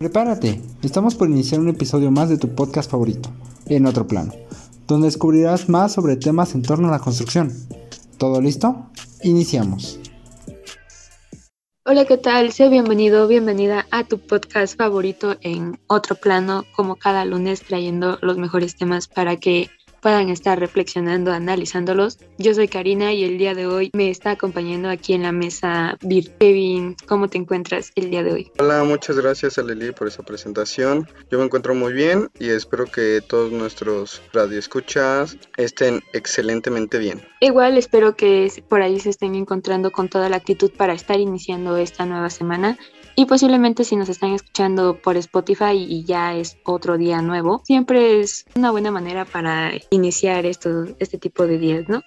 Prepárate, estamos por iniciar un episodio más de tu podcast favorito, En otro plano, donde descubrirás más sobre temas en torno a la construcción. ¿Todo listo? Iniciamos. Hola, ¿qué tal? Sea bienvenido, bienvenida a tu podcast favorito en otro plano, como cada lunes trayendo los mejores temas para que puedan estar reflexionando, analizándolos. Yo soy Karina y el día de hoy me está acompañando aquí en la mesa Vir. Kevin, ¿cómo te encuentras el día de hoy? Hola, muchas gracias a Lili por esa presentación. Yo me encuentro muy bien y espero que todos nuestros radioescuchas estén excelentemente bien. Igual espero que por ahí se estén encontrando con toda la actitud para estar iniciando esta nueva semana y posiblemente si nos están escuchando por Spotify y ya es otro día nuevo, siempre es una buena manera para iniciar esto, este tipo de días, ¿no?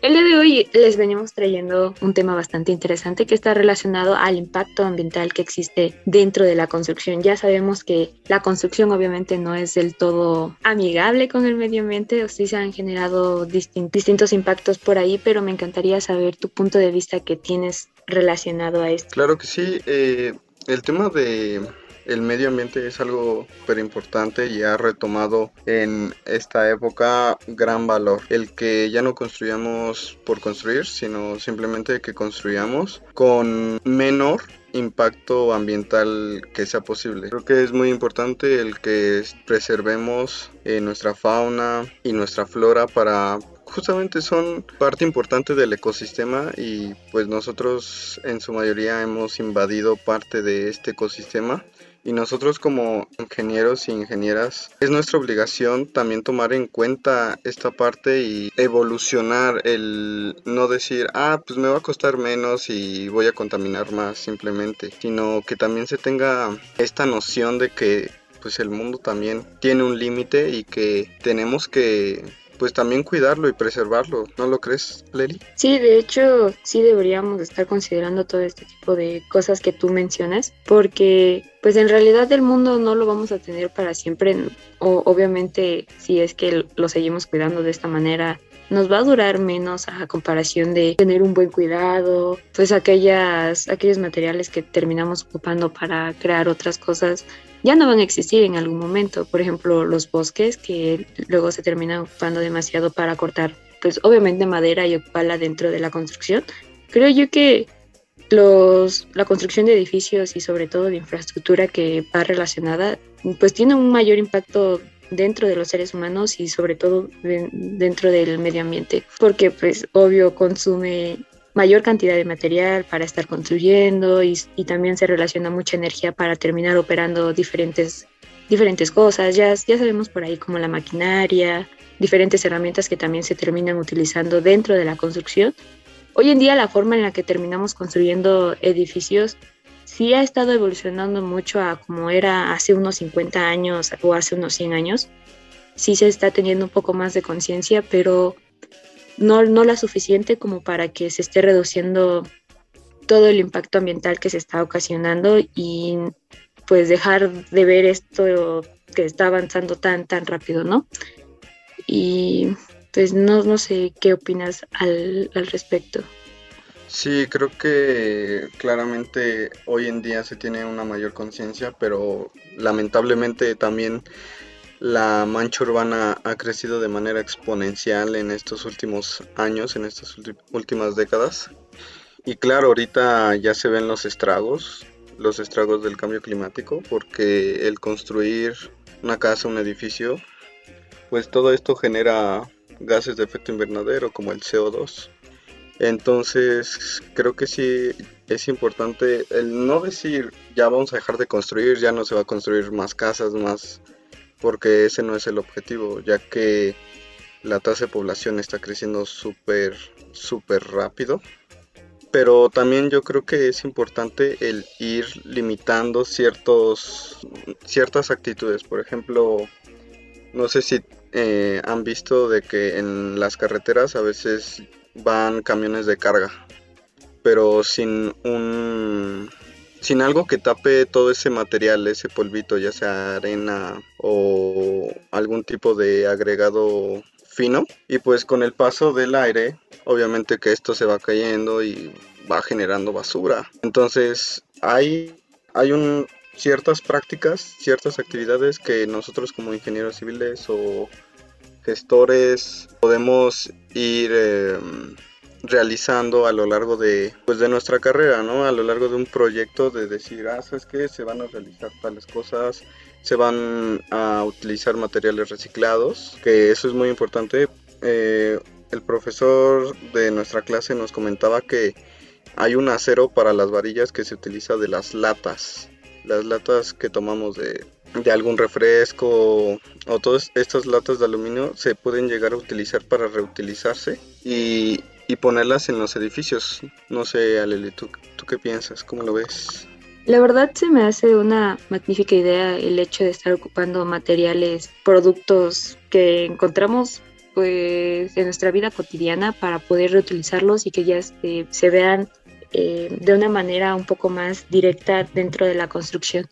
El día de hoy les venimos trayendo un tema bastante interesante que está relacionado al impacto ambiental que existe dentro de la construcción. Ya sabemos que la construcción obviamente no es del todo amigable con el medio ambiente, o sí se han generado distintos impactos por ahí, pero me encantaría saber tu punto de vista que tienes relacionado a esto. Claro que sí. Eh, el tema de el medio ambiente es algo súper importante y ha retomado en esta época gran valor. El que ya no construyamos por construir, sino simplemente que construyamos con menor impacto ambiental que sea posible. Creo que es muy importante el que preservemos eh, nuestra fauna y nuestra flora para justamente son parte importante del ecosistema y pues nosotros en su mayoría hemos invadido parte de este ecosistema. Y nosotros como ingenieros y ingenieras es nuestra obligación también tomar en cuenta esta parte y evolucionar el no decir ah pues me va a costar menos y voy a contaminar más simplemente sino que también se tenga esta noción de que pues el mundo también tiene un límite y que tenemos que pues también cuidarlo y preservarlo, ¿no lo crees, Leli? Sí, de hecho, sí deberíamos estar considerando todo este tipo de cosas que tú mencionas, porque pues en realidad el mundo no lo vamos a tener para siempre, o obviamente si es que lo seguimos cuidando de esta manera, nos va a durar menos a comparación de tener un buen cuidado, pues aquellas, aquellos materiales que terminamos ocupando para crear otras cosas ya no van a existir en algún momento. Por ejemplo, los bosques que luego se terminan ocupando demasiado para cortar, pues obviamente madera y ocuparla dentro de la construcción. Creo yo que los, la construcción de edificios y sobre todo de infraestructura que va relacionada, pues tiene un mayor impacto dentro de los seres humanos y sobre todo dentro del medio ambiente, porque pues obvio consume mayor cantidad de material para estar construyendo y, también se relaciona mucha energía para terminar operando diferentes, diferentes cosas. Ya, ya sabemos por ahí como la maquinaria, diferentes herramientas que también se terminan utilizando dentro de la construcción. Hoy en día la forma en la que terminamos construyendo edificios sí ha estado evolucionando mucho a como era hace unos 50 años o hace unos 100 años. Sí se está teniendo un poco más de conciencia, pero no, no la suficiente como para que se esté reduciendo todo el impacto ambiental que se está ocasionando y pues dejar de ver esto que está avanzando tan, tan rápido, ¿no? Y pues no, no sé qué opinas al, al respecto. Sí, creo que claramente hoy en día se tiene una mayor conciencia, pero lamentablemente también la mancha urbana ha crecido de manera exponencial en estos últimos años, en estas últimas décadas. Y claro, ahorita ya se ven los estragos, los estragos del cambio climático, porque el construir una casa, un edificio, pues todo esto genera gases de efecto invernadero como el CO2. Entonces, creo que sí es importante el no decir ya vamos a dejar de construir, ya no se va a construir más casas, más porque ese no es el objetivo, ya que la tasa de población está creciendo súper, súper rápido. Pero también yo creo que es importante el ir limitando ciertos, ciertas actitudes. Por ejemplo, no sé si eh, han visto de que en las carreteras a veces van camiones de carga, pero sin un sin algo que tape todo ese material, ese polvito, ya sea arena o algún tipo de agregado fino. Y pues con el paso del aire, obviamente que esto se va cayendo y va generando basura. Entonces hay, hay un ciertas prácticas, ciertas actividades que nosotros como ingenieros civiles o gestores podemos ir em, realizando a lo largo de, pues, de nuestra carrera, ¿no? A lo largo de un proyecto de decir, ah, ¿sabes qué? Se van a realizar tales cosas, se van a utilizar materiales reciclados, que eso es muy importante. Eh, el profesor de nuestra clase nos comentaba que hay un acero para las varillas que se utiliza de las latas, las latas que tomamos de, de algún refresco o todas estas latas de aluminio se pueden llegar a utilizar para reutilizarse y, y ponerlas en los edificios. No sé, Aleli, ¿tú, ¿tú qué piensas? ¿Cómo lo ves? La verdad se me hace una magnífica idea el hecho de estar ocupando materiales, productos que encontramos pues en nuestra vida cotidiana para poder reutilizarlos y que ya este, se vean eh, de una manera un poco más directa dentro de la construcción.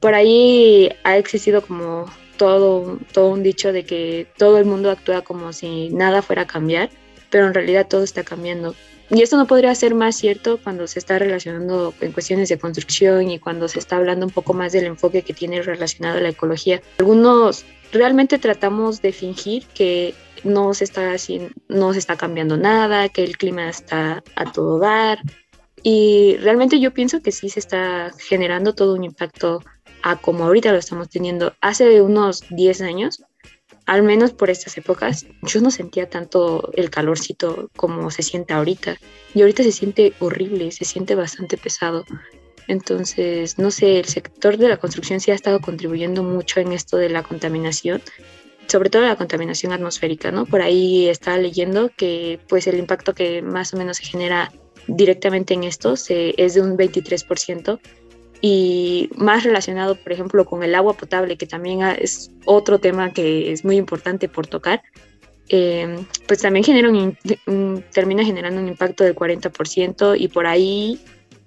Por ahí ha existido como todo, todo un dicho de que todo el mundo actúa como si nada fuera a cambiar, pero en realidad todo está cambiando. Y esto no podría ser más cierto cuando se está relacionando en cuestiones de construcción y cuando se está hablando un poco más del enfoque que tiene relacionado a la ecología. Algunos realmente tratamos de fingir que no se está no se está cambiando nada, que el clima está a todo dar, y realmente yo pienso que sí se está generando todo un impacto a como ahorita lo estamos teniendo. Hace unos 10 años, al menos por estas épocas, yo no sentía tanto el calorcito como se siente ahorita. Y ahorita se siente horrible, se siente bastante pesado. Entonces, no sé, el sector de la construcción sí ha estado contribuyendo mucho en esto de la contaminación, sobre todo la contaminación atmosférica, ¿no? Por ahí estaba leyendo que pues el impacto que más o menos se genera directamente en esto es de un 23% y más relacionado, por ejemplo, con el agua potable, que también es otro tema que es muy importante por tocar, eh, pues también genera un, termina generando un impacto del 40% y por ahí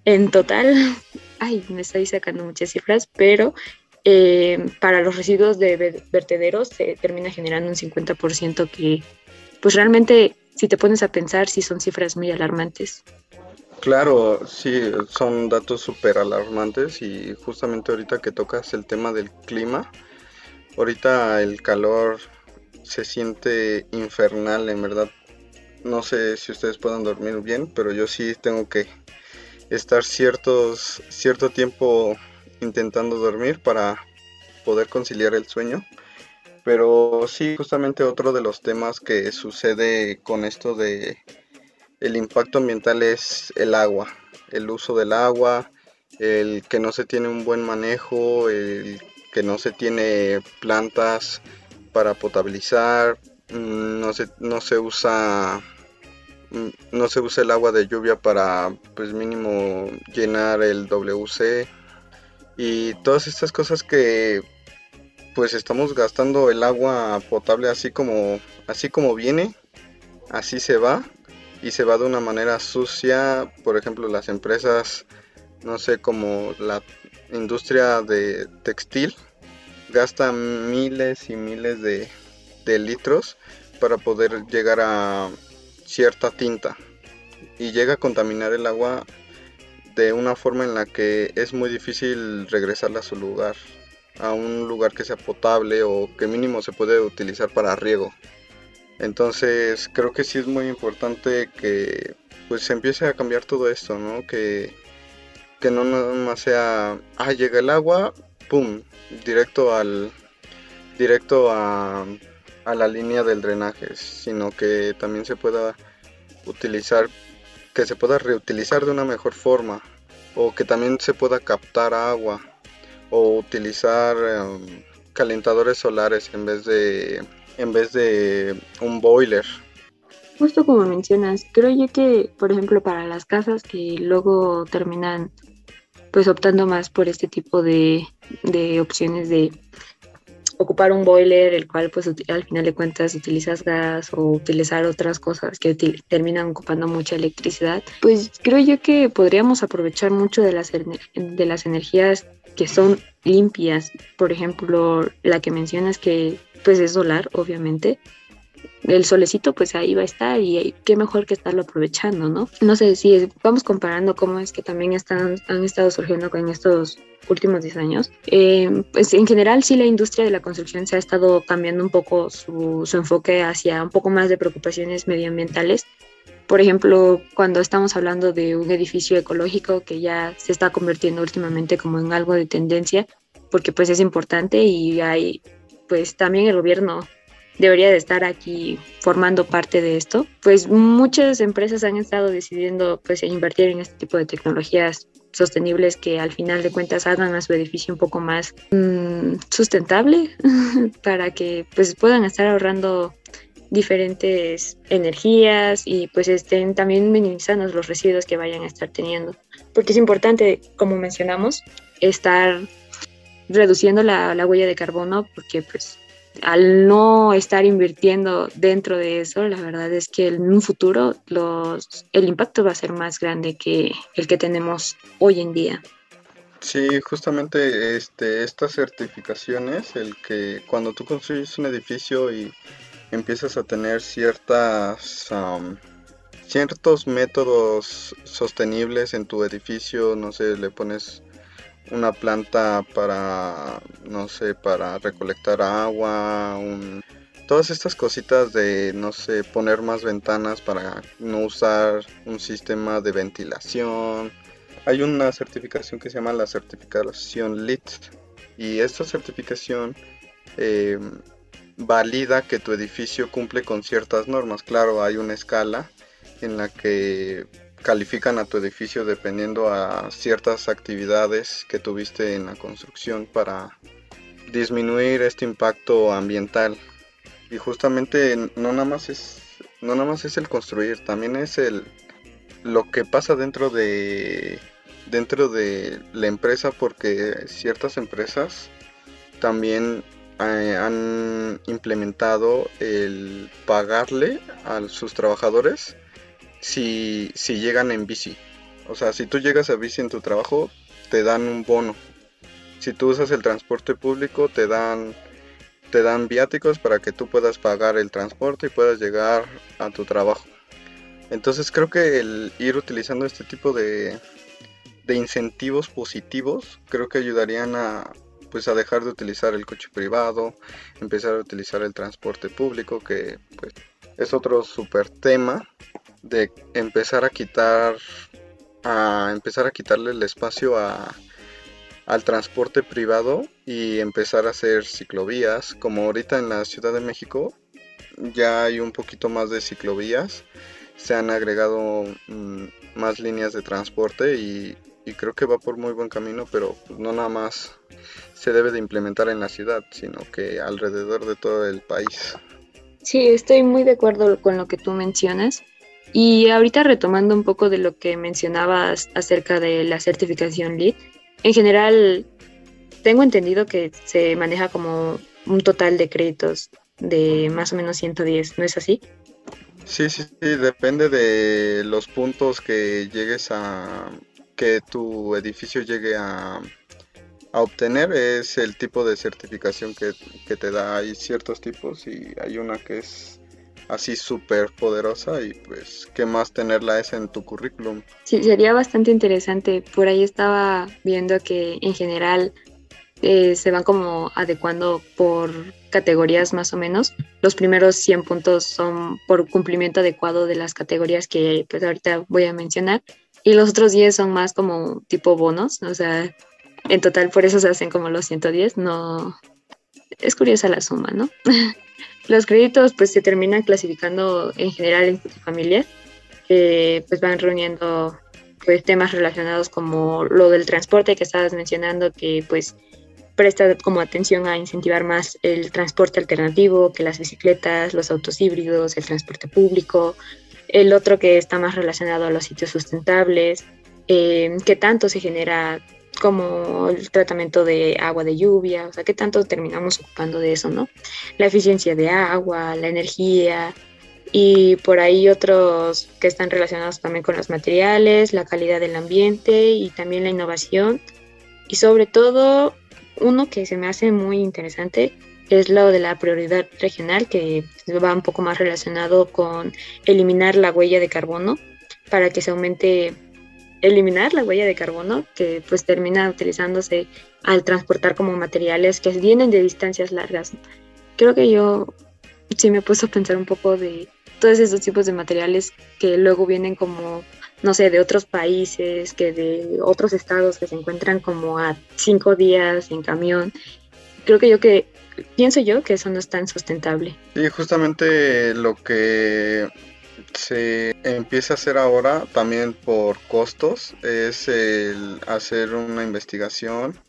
en total, ay, me estoy sacando muchas cifras, pero eh, para los residuos de vertederos se termina generando un 50% que pues realmente si te pones a pensar sí son cifras muy alarmantes. Claro, sí, son datos súper alarmantes y justamente ahorita que tocas el tema del clima, ahorita el calor se siente infernal, en verdad. No sé si ustedes puedan dormir bien, pero yo sí tengo que estar ciertos, cierto tiempo intentando dormir para poder conciliar el sueño. Pero sí, justamente otro de los temas que sucede con esto de el impacto ambiental es el agua, el uso del agua, el que no se tiene un buen manejo, el que no se tiene plantas para potabilizar, mm, no se, no se usa mm, no se usa el agua de lluvia para pues mínimo llenar el WC y todas estas cosas que pues estamos gastando el agua potable así como así como viene así se va y se va de una manera sucia, por ejemplo las empresas, no sé, como la industria de textil, gastan miles y miles de, de litros para poder llegar a cierta tinta y llega a contaminar el agua de una forma en la que es muy difícil regresarla a su lugar, a un lugar que sea potable o que mínimo se puede utilizar para riego. Entonces creo que sí es muy importante que pues se empiece a cambiar todo esto, ¿no? Que, que no nada más sea, ah, llega el agua, pum, directo al directo a, a la línea del drenaje, sino que también se pueda utilizar, que se pueda reutilizar de una mejor forma, o que también se pueda captar agua, o utilizar em, calentadores solares en vez de en vez de un boiler. Justo como mencionas, creo yo que, por ejemplo, para las casas que luego terminan pues optando más por este tipo de, de opciones de ocupar un boiler, el cual pues al final de cuentas utilizas gas o utilizar otras cosas que terminan ocupando mucha electricidad, pues creo yo que podríamos aprovechar mucho de las, de las energías que son limpias. Por ejemplo, la que mencionas que pues es solar, obviamente. el solecito pues ahí va a estar y qué mejor que estarlo aprovechando, ¿no? No sé si vamos comparando cómo es que también están, han estado surgiendo en estos últimos 10 años. Eh, pues en general sí la industria de la construcción se ha estado cambiando un poco su, su enfoque hacia un poco más de preocupaciones medioambientales. Por ejemplo, cuando estamos hablando de un edificio ecológico que ya se está convirtiendo últimamente como en algo de tendencia, porque pues es importante y hay pues también el gobierno debería de estar aquí formando parte de esto, pues muchas empresas han estado decidiendo pues invertir en este tipo de tecnologías sostenibles que al final de cuentas hagan a su edificio un poco más mm, sustentable para que pues puedan estar ahorrando diferentes energías y pues estén también minimizando los residuos que vayan a estar teniendo. Porque es importante, como mencionamos, estar reduciendo la, la huella de carbono porque pues al no estar invirtiendo dentro de eso, la verdad es que en un futuro los, el impacto va a ser más grande que el que tenemos hoy en día. Sí, justamente este, estas certificaciones, el que cuando tú construyes un edificio y empiezas a tener ciertas ciertos métodos sostenibles en tu edificio, no sé, le pones una planta para, no sé, para recolectar agua, todas estas cositas de, no sé, poner más ventanas para no usar un sistema de ventilación. Hay una certificación que se llama la certificación LIT y esta certificación eh, valida que tu edificio cumple con ciertas normas. Claro, hay una escala en la que califican a tu edificio dependiendo a ciertas actividades que tuviste en la construcción para disminuir este impacto ambiental. Y justamente no nada más es no nada más es el construir, también es el lo que pasa dentro de dentro de la empresa porque ciertas empresas también eh, han implementado el pagarle a sus trabajadores si, si llegan en bici. O sea, si tú llegas a bici en tu trabajo, te dan un bono. Si tú usas el transporte público, te dan te dan viáticos para que tú puedas pagar el transporte y puedas llegar a tu trabajo. Entonces creo que el ir utilizando este tipo de, de incentivos positivos creo que ayudarían a pues a dejar de utilizar el coche privado, empezar a utilizar el transporte público que pues es otro super tema de empezar a quitar a empezar a quitarle el espacio a, al transporte privado y empezar a hacer ciclovías. Como ahorita en la Ciudad de México ya hay un poquito más de ciclovías. Se han agregado mm, más líneas de transporte y, y, creo que va por muy buen camino pero no nada más se debe de implementar en la ciudad sino que alrededor de todo el país. Sí estoy muy de acuerdo con lo que tú mencionas y ahorita retomando un poco de lo que mencionabas acerca de la certificación LEED, en general tengo entendido que se maneja como un total de créditos de más o menos 110, ¿no es así? Sí, sí, sí, depende de los puntos que llegues a, que tu edificio llegue a, obtener, es el tipo de certificación que, que te da. Hay ciertos tipos y hay una que es así súper poderosa y pues qué más tenerla esa en tu currículum. Sí, sería bastante interesante. Por ahí estaba viendo que en general eh, se van como adecuando por categorías más o menos. Los primeros 100 puntos son por cumplimiento adecuado de las categorías que pues ahorita voy a mencionar y los otros 10 son más como tipo bonos, o sea, en total por eso se hacen como los 110, no es curiosa la suma, ¿no? Los créditos pues se terminan clasificando en general en familias, que pues van reuniendo pues temas relacionados como lo del transporte que estabas mencionando, que pues presta como atención a incentivar más el transporte alternativo, que las bicicletas, los autos híbridos, el transporte público, el otro que está más relacionado a los sitios sustentables, eh, qué tanto se genera como el tratamiento de agua de lluvia, o sea, qué tanto terminamos ocupando de eso, ¿no? La eficiencia de agua, la energía y por ahí otros que están relacionados también con los materiales, la calidad del ambiente y también la innovación y sobre todo uno que se me hace muy interesante es lo de la prioridad regional, que va un poco más relacionado con eliminar la huella de carbono para que se aumente, eliminar la huella de carbono, que pues termina utilizándose al transportar como materiales que vienen de distancias largas. Creo que yo sí me puesto a pensar un poco de todos esos tipos de materiales que luego vienen como, no sé, de otros países, que de otros estados que se encuentran como a cinco días en camión. Creo que yo que pienso yo que eso no es tan sustentable. Y justamente lo que se empieza a hacer ahora también por costos es el hacer una investigación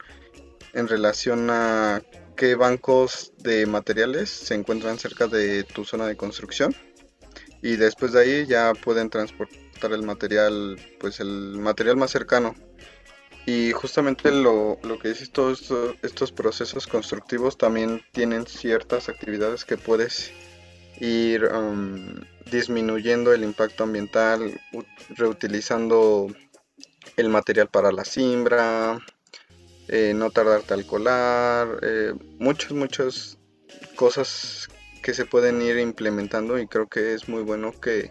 en relación a qué bancos de materiales se encuentran cerca de tu zona de construcción y después de ahí ya pueden transportar el material pues el material más cercano. Y justamente lo, lo que dices, todos estos procesos constructivos también tienen ciertas actividades que puedes ir um, disminuyendo el impacto ambiental, reutilizando el material para la siembra, eh, no tardarte al colar, eh, muchas, muchas cosas que se pueden ir implementando y creo que es muy bueno que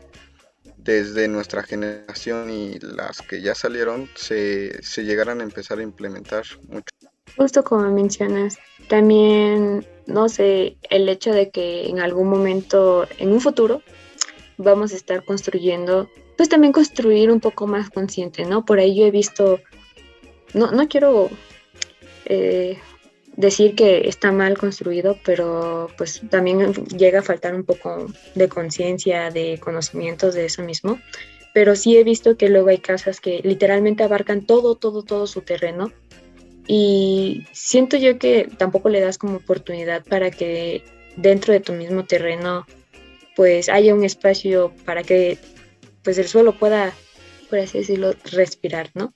desde nuestra generación y las que ya salieron se, se llegaran a empezar a implementar mucho. Justo como mencionas, también, no sé, el hecho de que en algún momento, en un futuro, vamos a estar construyendo, pues también construir un poco más consciente, ¿no? Por ahí yo he visto, no, no quiero eh, decir que está mal construido, pero pues también llega a faltar un poco de conciencia, de conocimientos de eso mismo. Pero sí he visto que luego hay casas que literalmente abarcan todo, todo, todo su terreno. Y siento yo que tampoco le das como oportunidad para que dentro de tu mismo terreno pues haya un espacio para que pues el suelo pueda, por así decirlo, respirar, ¿no?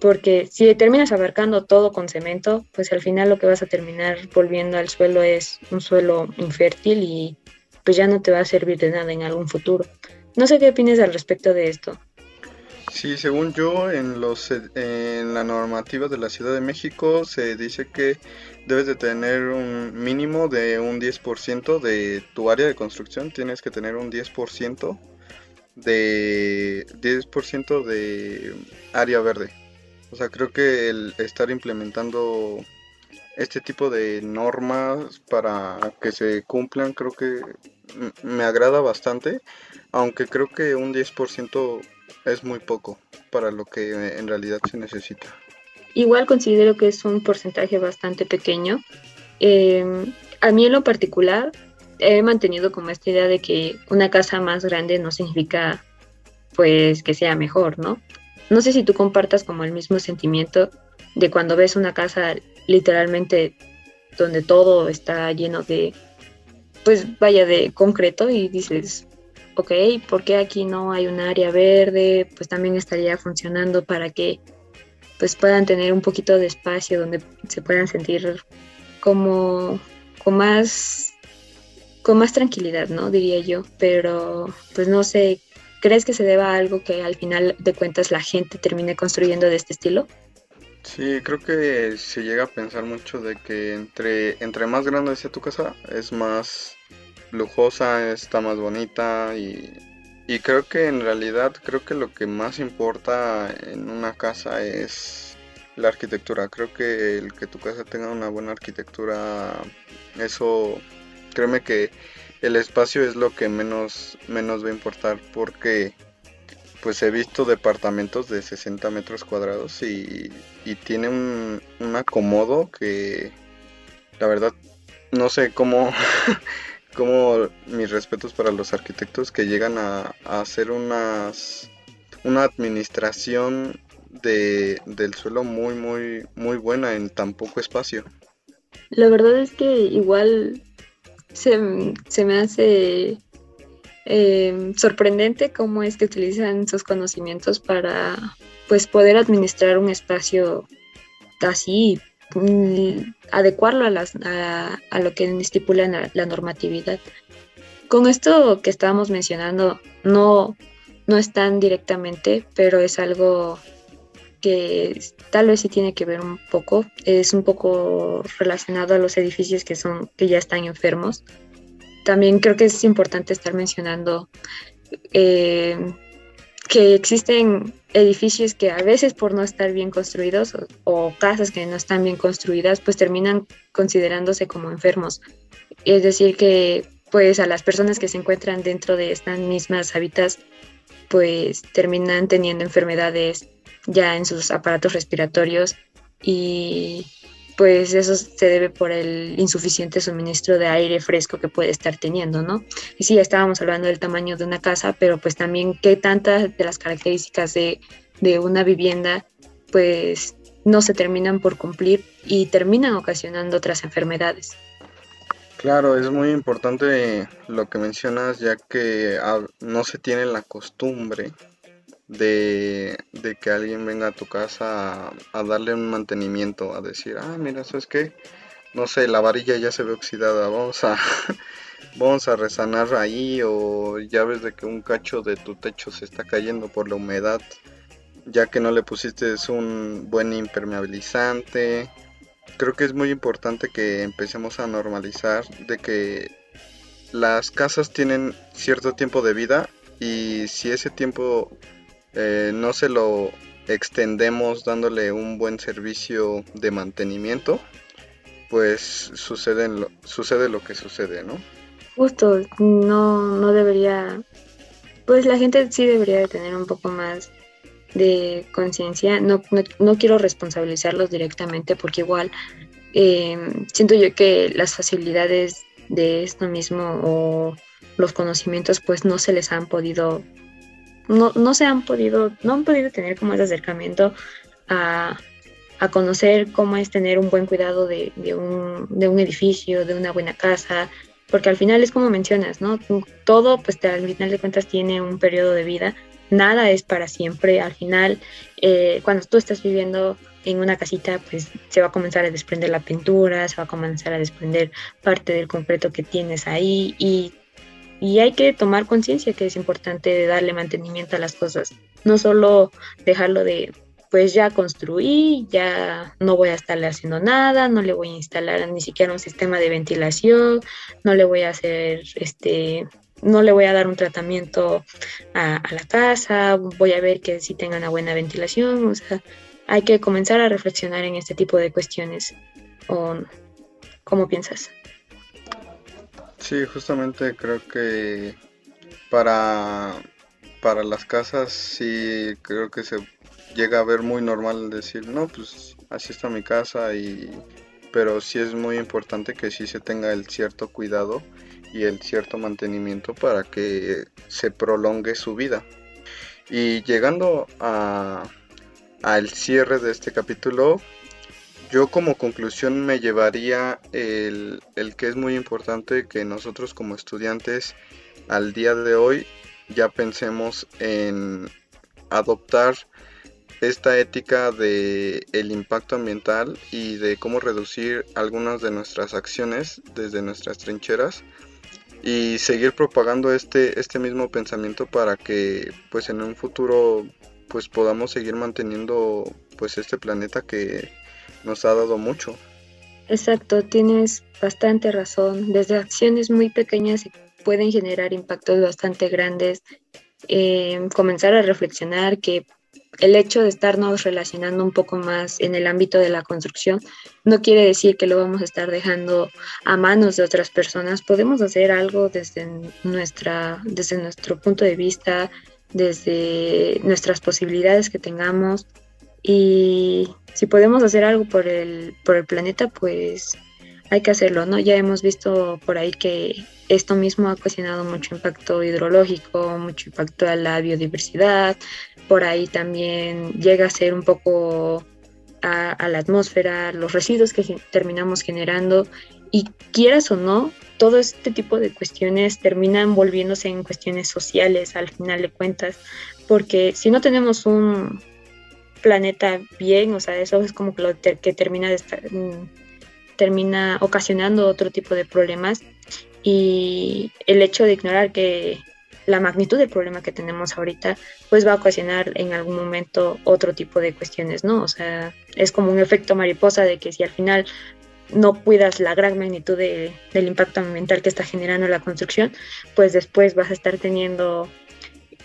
porque si terminas abarcando todo con cemento, pues al final lo que vas a terminar volviendo al suelo es un suelo infértil y pues ya no te va a servir de nada en algún futuro. No sé qué opinas al respecto de esto. Sí, según yo, en, los, en la normativa de la Ciudad de México se dice que debes de tener un mínimo de un 10% de tu área de construcción, tienes que tener un 10% de 10% de área verde. O sea, creo que el estar implementando este tipo de normas para que se cumplan, creo que me agrada bastante, aunque creo que un 10% es muy poco para lo que en realidad se necesita. Igual considero que es un porcentaje bastante pequeño. Em, a mí en lo particular he mantenido como esta idea de que una casa más grande no significa pues que sea mejor, ¿no? No sé si tú compartas como el mismo sentimiento de cuando ves una casa literalmente donde todo está lleno de, pues vaya de concreto y dices, ok, ¿por qué aquí no hay un área verde? Pues también estaría funcionando para que pues puedan tener un poquito de espacio donde se puedan sentir como con más con más tranquilidad, ¿no? Diría yo, pero pues no sé ¿Crees que se deba a algo que al final de cuentas la gente termine construyendo de este estilo? Sí, creo que se llega a pensar mucho de que entre, entre más grande sea tu casa, es más lujosa, está más bonita y, y creo que en realidad creo que lo que más importa en una casa es la arquitectura. Creo que el que tu casa tenga una buena arquitectura, eso créeme que el espacio es lo que menos, menos va a importar porque pues he visto departamentos de 60 metros cuadrados y, tiene un, acomodo que la verdad no sé cómo, cómo mis respetos para los arquitectos que llegan a, hacer unas, una administración de, del suelo muy, muy, muy buena en tan poco espacio. La verdad es que igual se, me hace em, sorprendente cómo es que utilizan sus conocimientos para pues poder administrar un espacio así, adecuarlo a, las, a, lo que estipula la, normatividad. Con esto que estábamos mencionando, no, no es tan directamente, pero es algo que tal vez sí tiene que ver un poco, es un poco relacionado a los edificios que son que ya están enfermos. También creo que es importante estar mencionando eh, que existen edificios que a veces por no estar bien construidos o, casas que no están bien construidas, pues terminan considerándose como enfermos. Es decir, que pues a las personas que se encuentran dentro de estas mismas hábitats, pues terminan teniendo enfermedades ya en sus aparatos respiratorios y pues eso se debe por el insuficiente suministro de aire fresco que puede estar teniendo, ¿no? Y sí, estábamos hablando del tamaño de una casa, pero pues también qué tantas de las características de, de una vivienda pues no se terminan por cumplir y terminan ocasionando otras enfermedades. Claro, es muy importante lo que mencionas, ya que ah, no se tiene la costumbre de, que alguien venga a tu casa a, darle un mantenimiento, a decir, ah, mira, ¿sabes qué? No sé, la varilla ya se ve oxidada, vamos a, vamos a resanar ahí, o ya ves de que un cacho de tu techo se está cayendo por la humedad, ya que no le pusiste un buen impermeabilizante. Creo que es muy importante que empecemos a normalizar de que las casas tienen cierto tiempo de vida y si ese tiempo eh, no se lo extendemos dándole un buen servicio de mantenimiento, pues sucede lo, sucede lo que sucede, ¿no? Justo, no, no debería, pues la gente sí debería de tener un poco más de conciencia. No, no, quiero responsabilizarlos directamente porque igual eh, siento yo que las facilidades de esto mismo o los conocimientos pues no se les han podido no, no se han podido, no han podido tener como ese acercamiento a, conocer cómo es tener un buen cuidado de, un, de, un, edificio, de una buena casa, porque al final es como mencionas, ¿no? Todo, pues al final de cuentas tiene un periodo de vida, nada es para siempre, al final, eh, cuando tú estás viviendo en una casita, pues se va a comenzar a desprender la pintura, se va a comenzar a desprender parte del concreto que tienes ahí y y hay que tomar conciencia que es importante darle mantenimiento a las cosas, no solo dejarlo de pues ya construí, ya no voy a estarle haciendo nada, no le voy a instalar ni siquiera un sistema de ventilación, no le voy a hacer este no le voy a dar un tratamiento a, la casa, voy a ver que sí tenga una buena ventilación, o sea, hay que comenzar a reflexionar en este tipo de cuestiones. ¿O, ¿Cómo piensas? Sí, justamente creo que para, para las casas sí creo que se llega a ver muy normal decir, no, pues así está mi casa y pero sí es muy importante que sí se tenga el cierto cuidado y el cierto mantenimiento para que se prolongue su vida. Y llegando a al cierre de este capítulo, yo como conclusión me llevaría el, que es muy importante que nosotros como estudiantes al día de hoy ya pensemos en adoptar esta ética de el impacto ambiental y de cómo reducir algunas de nuestras acciones desde nuestras trincheras y seguir propagando este, este mismo pensamiento para que pues en un futuro pues podamos seguir manteniendo pues este planeta que nos ha dado mucho. Exacto, tienes bastante razón. Desde acciones muy pequeñas pueden generar impactos bastante grandes. Eh, comenzar a reflexionar que el hecho de estarnos relacionando un poco más en el ámbito de la construcción no quiere decir que lo vamos a estar dejando a manos de otras personas. Podemos hacer algo desde, nuestra, desde nuestro punto de vista, desde nuestras posibilidades que tengamos y si podemos hacer algo por el, por el planeta, pues hay que hacerlo, ¿no? Ya hemos visto por ahí que esto mismo ha ocasionado mucho impacto hidrológico, mucho impacto a la biodiversidad, por ahí también llega a ser un poco a, a la atmósfera, los residuos que terminamos generando y quieras o no, todo este tipo de cuestiones terminan volviéndose en cuestiones sociales al final de cuentas, porque si no tenemos un, planeta bien, o sea, eso es como que lo que termina, de estar, mm, termina ocasionando otro tipo de problemas y el hecho de ignorar que la magnitud del problema que tenemos ahorita, pues va a ocasionar en algún momento otro tipo de cuestiones, ¿no? O sea, es como un efecto mariposa de que si al final no cuidas la gran magnitud de, del impacto ambiental que está generando la construcción, pues después vas a estar teniendo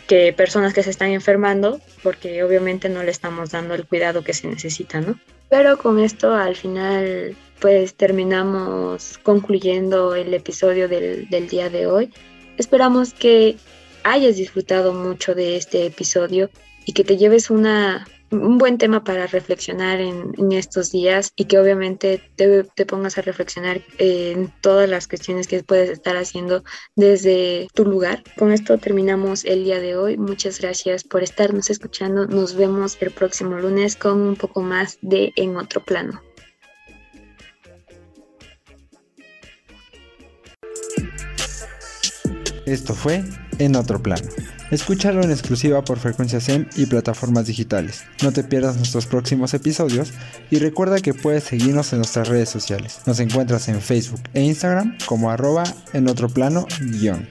que personas que se están enfermando porque obviamente no le estamos dando el cuidado que se necesita, ¿no? Pero con esto al final pues terminamos concluyendo el episodio del, del día de hoy. Esperamos que hayas disfrutado mucho de este episodio y que te lleves una un buen tema para reflexionar en, estos días y que obviamente te, pongas a reflexionar en todas las cuestiones que puedes estar haciendo desde tu lugar. Con esto terminamos el día de hoy. Muchas gracias por estarnos escuchando. Nos vemos el próximo lunes con un poco más de En otro plano. Esto fue En otro plano. Escúchalo en exclusiva por Frecuencia SEM y plataformas digitales. No te pierdas nuestros próximos episodios y recuerda que puedes seguirnos en nuestras redes sociales. Nos encuentras en Facebook e Instagram como arroba en otro plano guion.